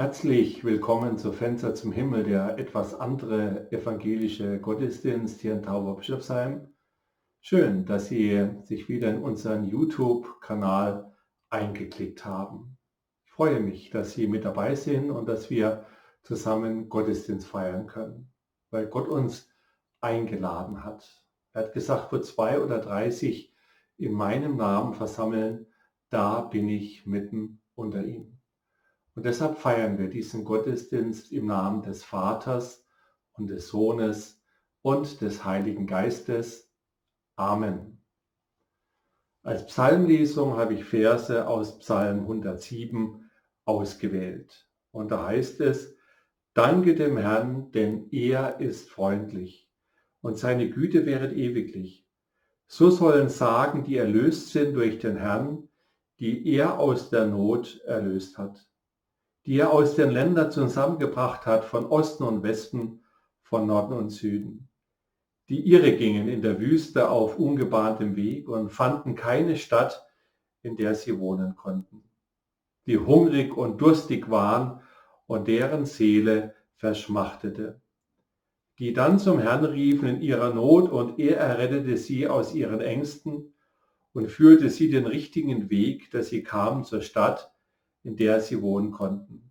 Herzlich willkommen zu Fenster zum Himmel, der etwas andere evangelische Gottesdienst hier in Tauberbischofsheim. Schön, dass Sie sich wieder in unseren YouTube-Kanal eingeklickt haben. Ich freue mich, dass Sie mit dabei sind und dass wir zusammen Gottesdienst feiern können, weil Gott uns eingeladen hat. Er hat gesagt, wo zwei oder drei sich in meinem Namen versammeln, da bin ich mitten unter ihnen. Und deshalb feiern wir diesen Gottesdienst im Namen des Vaters und des Sohnes und des Heiligen Geistes. Amen. Als Psalmlesung habe ich Verse aus Psalm 107 ausgewählt. Und da heißt es, Danke dem Herrn, denn er ist freundlich und seine Güte wäret ewiglich. So sollen sagen, die erlöst sind durch den Herrn, die er aus der Not erlöst hat die er aus den Ländern zusammengebracht hat, von Osten und Westen, von Norden und Süden. Die Irre gingen in der Wüste auf ungebahntem Weg und fanden keine Stadt, in der sie wohnen konnten. Die hungrig und durstig waren und deren Seele verschmachtete. Die dann zum Herrn riefen in ihrer Not und er errettete sie aus ihren Ängsten und führte sie den richtigen Weg, dass sie kamen zur Stadt, in der sie wohnen konnten.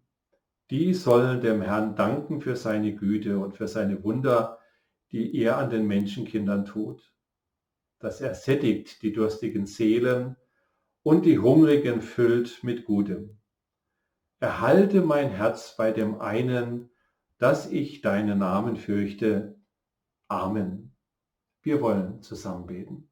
Die sollen dem Herrn danken für seine Güte und für seine Wunder, die er an den Menschenkindern tut. Dass er sättigt die durstigen Seelen und die Hungrigen füllt mit Gutem. Erhalte mein Herz bei dem einen, dass ich deinen Namen fürchte. Amen. Wir wollen zusammen beten.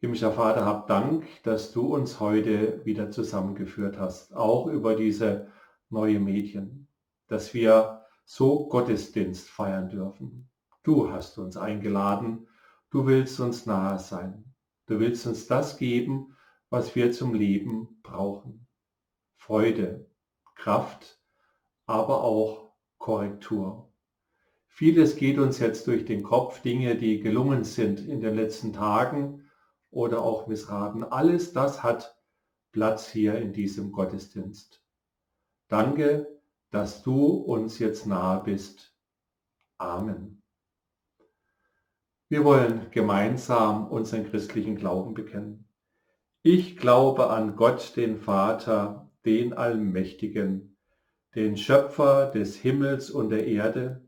Himmlischer Vater, hab Dank, dass du uns heute wieder zusammengeführt hast, auch über diese neue Medien, dass wir so Gottesdienst feiern dürfen. Du hast uns eingeladen, du willst uns nahe sein, du willst uns das geben, was wir zum Leben brauchen. Freude, Kraft, aber auch Korrektur. Vieles geht uns jetzt durch den Kopf, Dinge, die gelungen sind in den letzten Tagen, oder auch missraten. Alles das hat Platz hier in diesem Gottesdienst. Danke, dass du uns jetzt nahe bist. Amen. Wir wollen gemeinsam unseren christlichen Glauben bekennen. Ich glaube an Gott, den Vater, den Allmächtigen, den Schöpfer des Himmels und der Erde,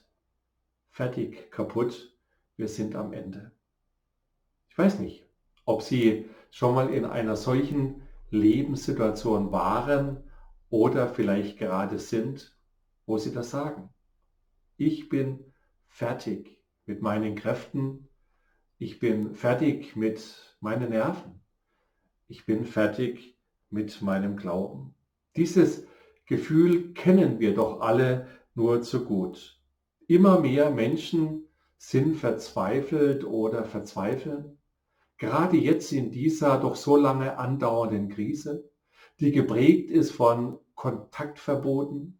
fertig, kaputt, wir sind am Ende. Ich weiß nicht, ob Sie schon mal in einer solchen Lebenssituation waren oder vielleicht gerade sind, wo Sie das sagen. Ich bin fertig mit meinen Kräften, ich bin fertig mit meinen Nerven, ich bin fertig mit meinem Glauben. Dieses Gefühl kennen wir doch alle nur zu gut. Immer mehr Menschen sind verzweifelt oder verzweifeln, gerade jetzt in dieser doch so lange andauernden Krise, die geprägt ist von Kontaktverboten,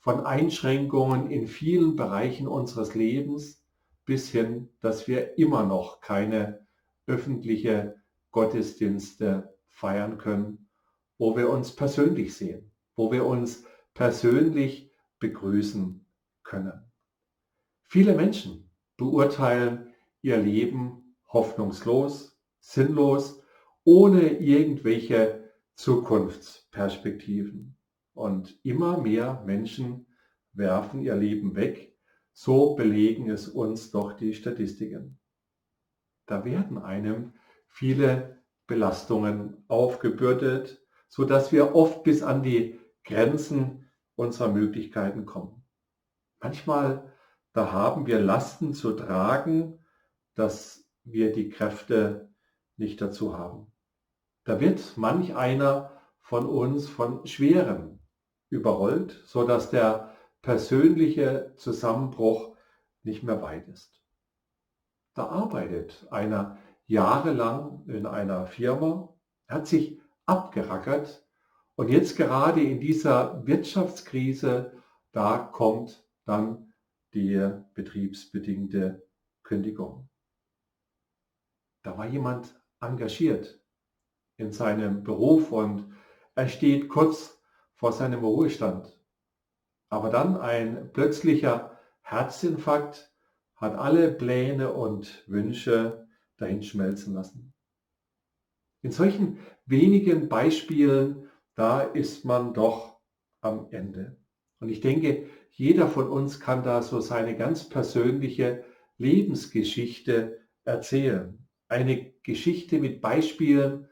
von Einschränkungen in vielen Bereichen unseres Lebens, bis hin, dass wir immer noch keine öffentliche Gottesdienste feiern können, wo wir uns persönlich sehen, wo wir uns persönlich begrüßen können. Viele Menschen beurteilen ihr Leben hoffnungslos, sinnlos, ohne irgendwelche Zukunftsperspektiven. und immer mehr Menschen werfen ihr Leben weg. So belegen es uns doch die Statistiken. Da werden einem viele Belastungen aufgebürdet, so dass wir oft bis an die Grenzen unserer Möglichkeiten kommen. Manchmal, da haben wir Lasten zu tragen, dass wir die Kräfte nicht dazu haben. Da wird manch einer von uns von Schwerem überrollt, so dass der persönliche Zusammenbruch nicht mehr weit ist. Da arbeitet einer jahrelang in einer Firma, hat sich abgerackert und jetzt gerade in dieser Wirtschaftskrise, da kommt dann die betriebsbedingte Kündigung. Da war jemand engagiert in seinem Beruf und er steht kurz vor seinem Ruhestand. Aber dann ein plötzlicher Herzinfarkt hat alle Pläne und Wünsche dahin schmelzen lassen. In solchen wenigen Beispielen, da ist man doch am Ende. Und ich denke, jeder von uns kann da so seine ganz persönliche Lebensgeschichte erzählen. Eine Geschichte mit Beispielen,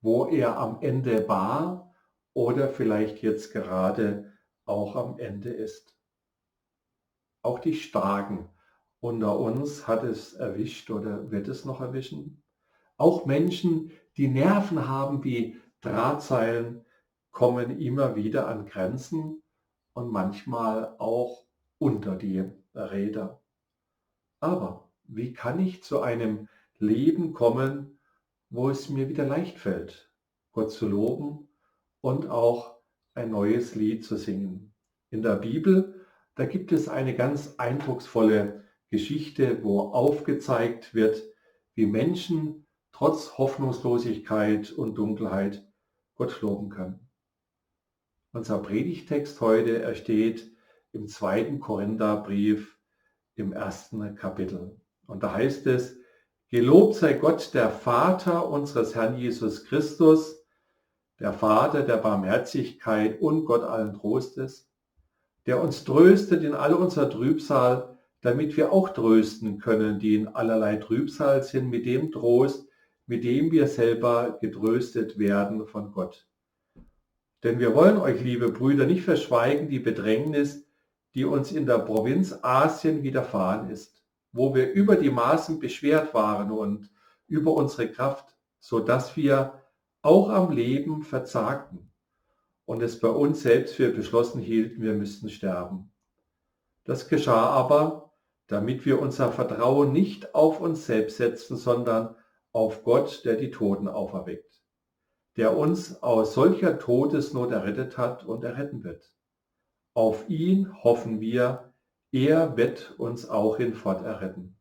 wo er am Ende war oder vielleicht jetzt gerade auch am Ende ist. Auch die Starken unter uns hat es erwischt oder wird es noch erwischen. Auch Menschen, die Nerven haben wie Drahtseilen, kommen immer wieder an Grenzen und manchmal auch unter die Räder. Aber wie kann ich zu einem Leben kommen, wo es mir wieder leicht fällt, Gott zu loben und auch ein neues Lied zu singen? In der Bibel, da gibt es eine ganz eindrucksvolle Geschichte, wo aufgezeigt wird, wie Menschen trotz Hoffnungslosigkeit und Dunkelheit Gott loben können. Unser Predigtext heute ersteht im zweiten Korintherbrief im ersten Kapitel. Und da heißt es, Gelobt sei Gott, der Vater unseres Herrn Jesus Christus, der Vater der Barmherzigkeit und Gott allen Trostes, der uns tröstet in all unserer Trübsal, damit wir auch trösten können, die in allerlei Trübsal sind, mit dem Trost, mit dem wir selber getröstet werden von Gott. Denn wir wollen euch, liebe Brüder, nicht verschweigen die Bedrängnis, die uns in der Provinz Asien widerfahren ist, wo wir über die Maßen beschwert waren und über unsere Kraft, so dass wir auch am Leben verzagten und es bei uns selbst für beschlossen hielten, wir müssten sterben. Das geschah aber, damit wir unser Vertrauen nicht auf uns selbst setzen, sondern auf Gott, der die Toten auferweckt, der uns aus solcher Todesnot errettet hat und erretten wird. Auf ihn hoffen wir, er wird uns auch hinfort erretten.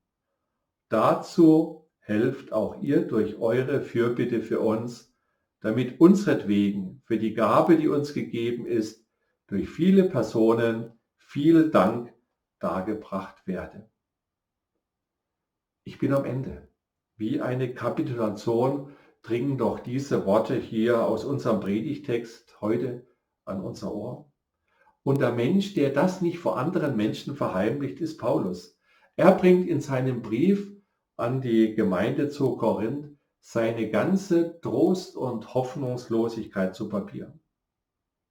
Dazu helft auch ihr durch eure Fürbitte für uns, damit unsretwegen für die Gabe, die uns gegeben ist, durch viele Personen viel Dank dargebracht werde. Ich bin am Ende. Wie eine Kapitulation dringen doch diese Worte hier aus unserem Predigtext heute an unser Ohr. Und der Mensch, der das nicht vor anderen Menschen verheimlicht, ist Paulus. Er bringt in seinem Brief an die Gemeinde zu Korinth seine ganze Trost und Hoffnungslosigkeit zu Papier.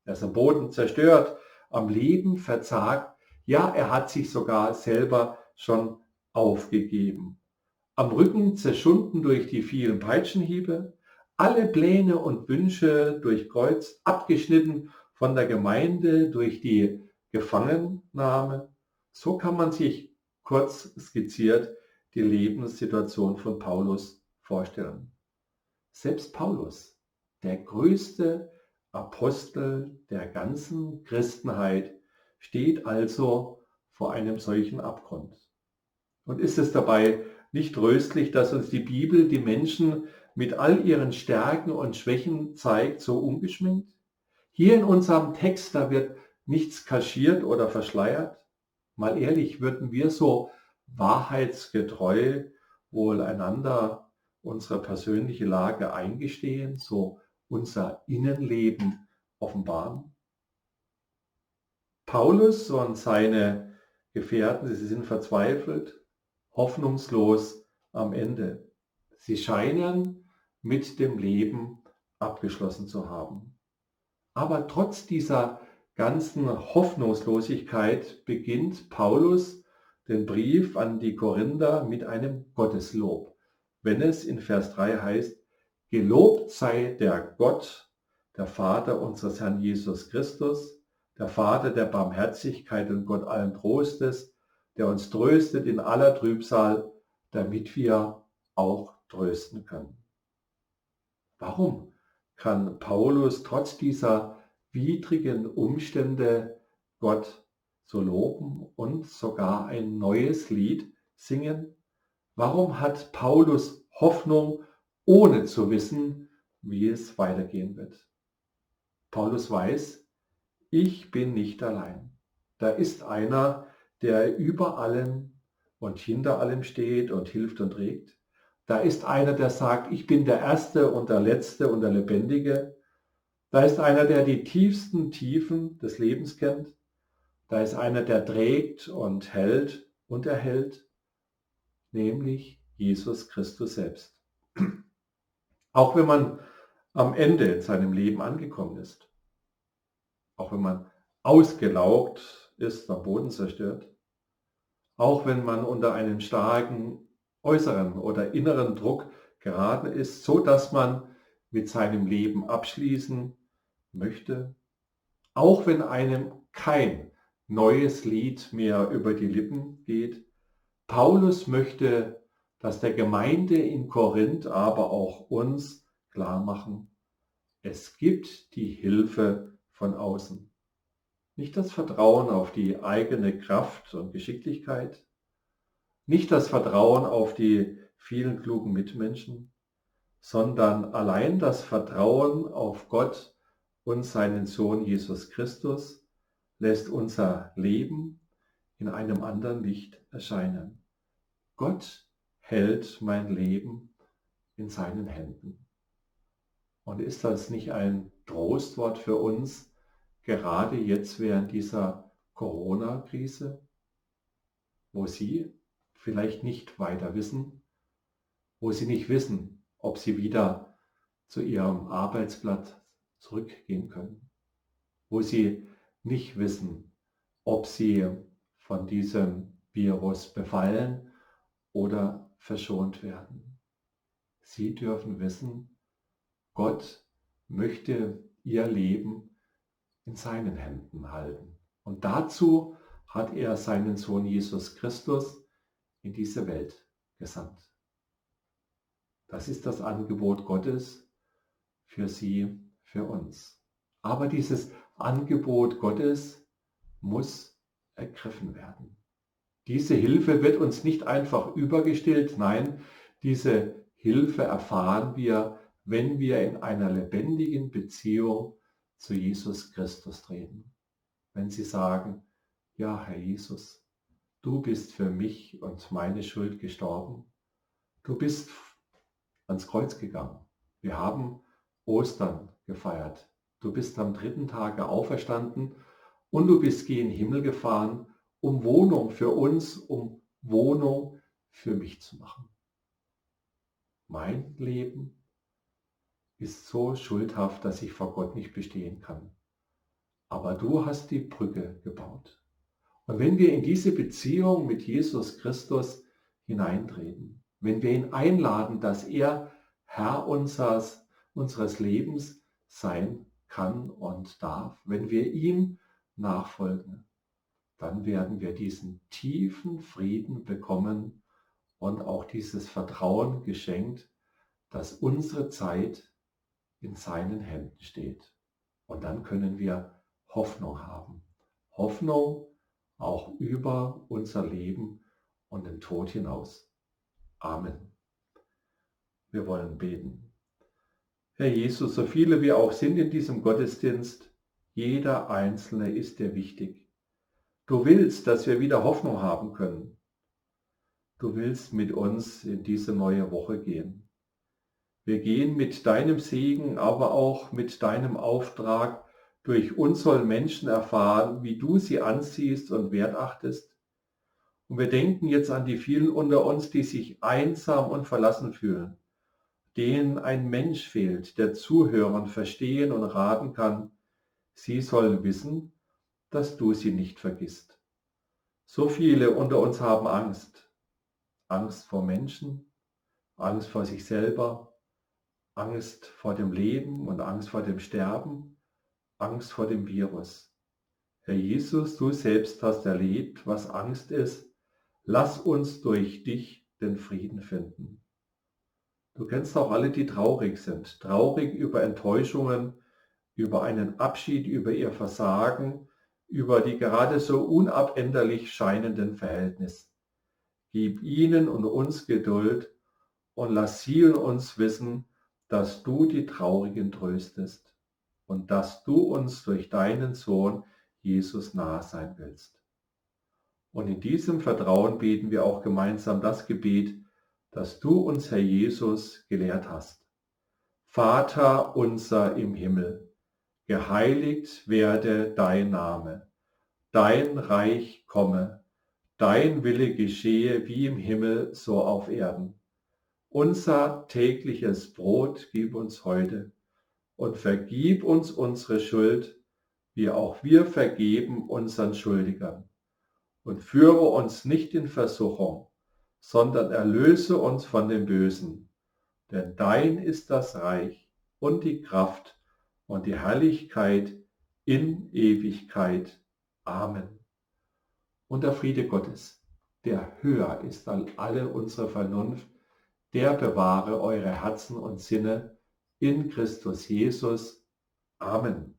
Er ist am Boden zerstört, am Leben verzagt ja, er hat sich sogar selber schon aufgegeben. Am Rücken zerschunden durch die vielen Peitschenhiebe, alle Pläne und Wünsche durchkreuzt, abgeschnitten von der Gemeinde durch die Gefangennahme. So kann man sich kurz skizziert die Lebenssituation von Paulus vorstellen. Selbst Paulus, der größte Apostel der ganzen Christenheit, steht also vor einem solchen Abgrund. Und ist es dabei nicht tröstlich, dass uns die Bibel die Menschen mit all ihren Stärken und Schwächen zeigt, so ungeschminkt? Hier in unserem Text, da wird nichts kaschiert oder verschleiert. Mal ehrlich, würden wir so wahrheitsgetreu wohl einander unsere persönliche Lage eingestehen, so unser Innenleben offenbaren? Paulus und seine Gefährten, sie sind verzweifelt, hoffnungslos am Ende. Sie scheinen mit dem Leben abgeschlossen zu haben. Aber trotz dieser ganzen Hoffnungslosigkeit beginnt Paulus den Brief an die Korinther mit einem Gotteslob, wenn es in Vers 3 heißt, Gelobt sei der Gott, der Vater unseres Herrn Jesus Christus, der Vater der Barmherzigkeit und Gott allen Trostes, der uns tröstet in aller Trübsal, damit wir auch trösten können. Warum kann Paulus trotz dieser widrigen Umstände Gott so loben und sogar ein neues Lied singen? Warum hat Paulus Hoffnung, ohne zu wissen, wie es weitergehen wird? Paulus weiß, ich bin nicht allein. Da ist einer, der über allem und hinter allem steht und hilft und trägt. Da ist einer, der sagt, ich bin der Erste und der Letzte und der Lebendige. Da ist einer, der die tiefsten Tiefen des Lebens kennt. Da ist einer, der trägt und hält und erhält, nämlich Jesus Christus selbst. Auch wenn man am Ende in seinem Leben angekommen ist, auch wenn man ausgelaugt ist, am Boden zerstört, auch wenn man unter einen starken äußeren oder inneren Druck geraten ist, so dass man mit seinem Leben abschließen möchte, auch wenn einem kein neues Lied mehr über die Lippen geht. Paulus möchte, dass der Gemeinde in Korinth, aber auch uns klar machen, es gibt die Hilfe von außen. Nicht das Vertrauen auf die eigene Kraft und Geschicklichkeit, nicht das Vertrauen auf die vielen klugen Mitmenschen, sondern allein das Vertrauen auf Gott und seinen Sohn Jesus Christus, lässt unser Leben in einem anderen Licht erscheinen. Gott hält mein Leben in seinen Händen. Und ist das nicht ein Trostwort für uns, gerade jetzt während dieser Corona-Krise, wo Sie vielleicht nicht weiter wissen, wo Sie nicht wissen, ob Sie wieder zu Ihrem Arbeitsblatt zurückgehen können, wo Sie nicht wissen, ob sie von diesem Virus befallen oder verschont werden. Sie dürfen wissen, Gott möchte ihr Leben in seinen Händen halten. Und dazu hat er seinen Sohn Jesus Christus in diese Welt gesandt. Das ist das Angebot Gottes für sie, für uns. Aber dieses Angebot Gottes muss ergriffen werden. Diese Hilfe wird uns nicht einfach übergestellt, nein, diese Hilfe erfahren wir, wenn wir in einer lebendigen Beziehung zu Jesus Christus treten. Wenn Sie sagen, ja, Herr Jesus, du bist für mich und meine Schuld gestorben. Du bist ans Kreuz gegangen. Wir haben Ostern gefeiert. Du bist am dritten Tage auferstanden und du bist gen Himmel gefahren, um Wohnung für uns, um Wohnung für mich zu machen. Mein Leben ist so schuldhaft, dass ich vor Gott nicht bestehen kann. Aber du hast die Brücke gebaut. Und wenn wir in diese Beziehung mit Jesus Christus hineintreten, wenn wir ihn einladen, dass er Herr unseres, unseres Lebens sein kann und darf. Wenn wir ihm nachfolgen, dann werden wir diesen tiefen Frieden bekommen und auch dieses Vertrauen geschenkt, dass unsere Zeit in seinen Händen steht. Und dann können wir Hoffnung haben. Hoffnung auch über unser Leben und den Tod hinaus. Amen. Wir wollen beten. Herr Jesus, so viele wir auch sind in diesem Gottesdienst, jeder Einzelne ist dir wichtig. Du willst, dass wir wieder Hoffnung haben können. Du willst mit uns in diese neue Woche gehen. Wir gehen mit deinem Segen, aber auch mit deinem Auftrag Durch uns sollen Menschen erfahren, wie du sie ansiehst und wertachtest. Und wir denken jetzt an die vielen unter uns, die sich einsam und verlassen fühlen, denen ein Mensch fehlt, der zuhören, verstehen und raten kann. Sie sollen wissen, dass du sie nicht vergisst. So viele unter uns haben Angst. Angst vor Menschen, Angst vor sich selber, Angst vor dem Leben und Angst vor dem Sterben, Angst vor dem Virus. Herr Jesus, du selbst hast erlebt, was Angst ist. Lass uns durch dich den Frieden finden. Du kennst auch alle, die traurig sind, traurig über Enttäuschungen, über einen Abschied, über ihr Versagen, über die gerade so unabänderlich scheinenden Verhältnisse. Gib ihnen und uns Geduld und lass sie und uns wissen, dass du die Traurigen tröstest und dass du uns durch deinen Sohn Jesus nahe sein willst. Und in diesem Vertrauen beten wir auch gemeinsam das Gebet, das du uns, Herr Jesus, gelehrt hast. Vater unser im Himmel, geheiligt werde dein Name, dein Reich komme, dein Wille geschehe wie im Himmel so auf Erden. Unser tägliches Brot gib uns heute und vergib uns unsere Schuld, wie auch wir vergeben unseren Schuldigern. Und führe uns nicht in Versuchung, sondern erlöse uns von dem Bösen. Denn dein ist das Reich und die Kraft und die Herrlichkeit in Ewigkeit. Amen. Und der Friede Gottes, der höher ist als alle unsere Vernunft, der bewahre eure Herzen und Sinne in Christus Jesus. Amen.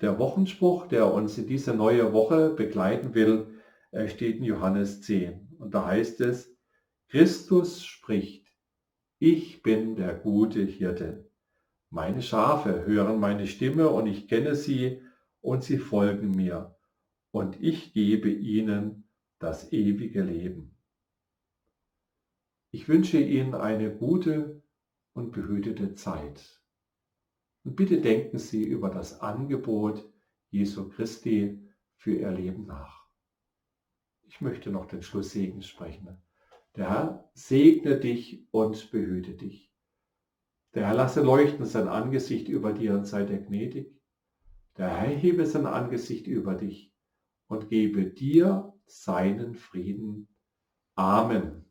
Der Wochenspruch, der uns in diese neue Woche begleiten will, steht in Johannes 10. Und da heißt es, Christus spricht, ich bin der gute Hirte. Meine Schafe hören meine Stimme und ich kenne sie und sie folgen mir. Und ich gebe ihnen das ewige Leben. Ich wünsche Ihnen eine gute und behütete Zeit. Und bitte denken Sie über das Angebot Jesu Christi für Ihr Leben nach. Ich möchte noch den Schlusssegen sprechen. Der Herr segne dich und behüte dich. Der Herr lasse leuchten sein Angesicht über dir und sei dir gnädig. Der Herr hebe sein Angesicht über dich und gebe dir seinen Frieden. Amen.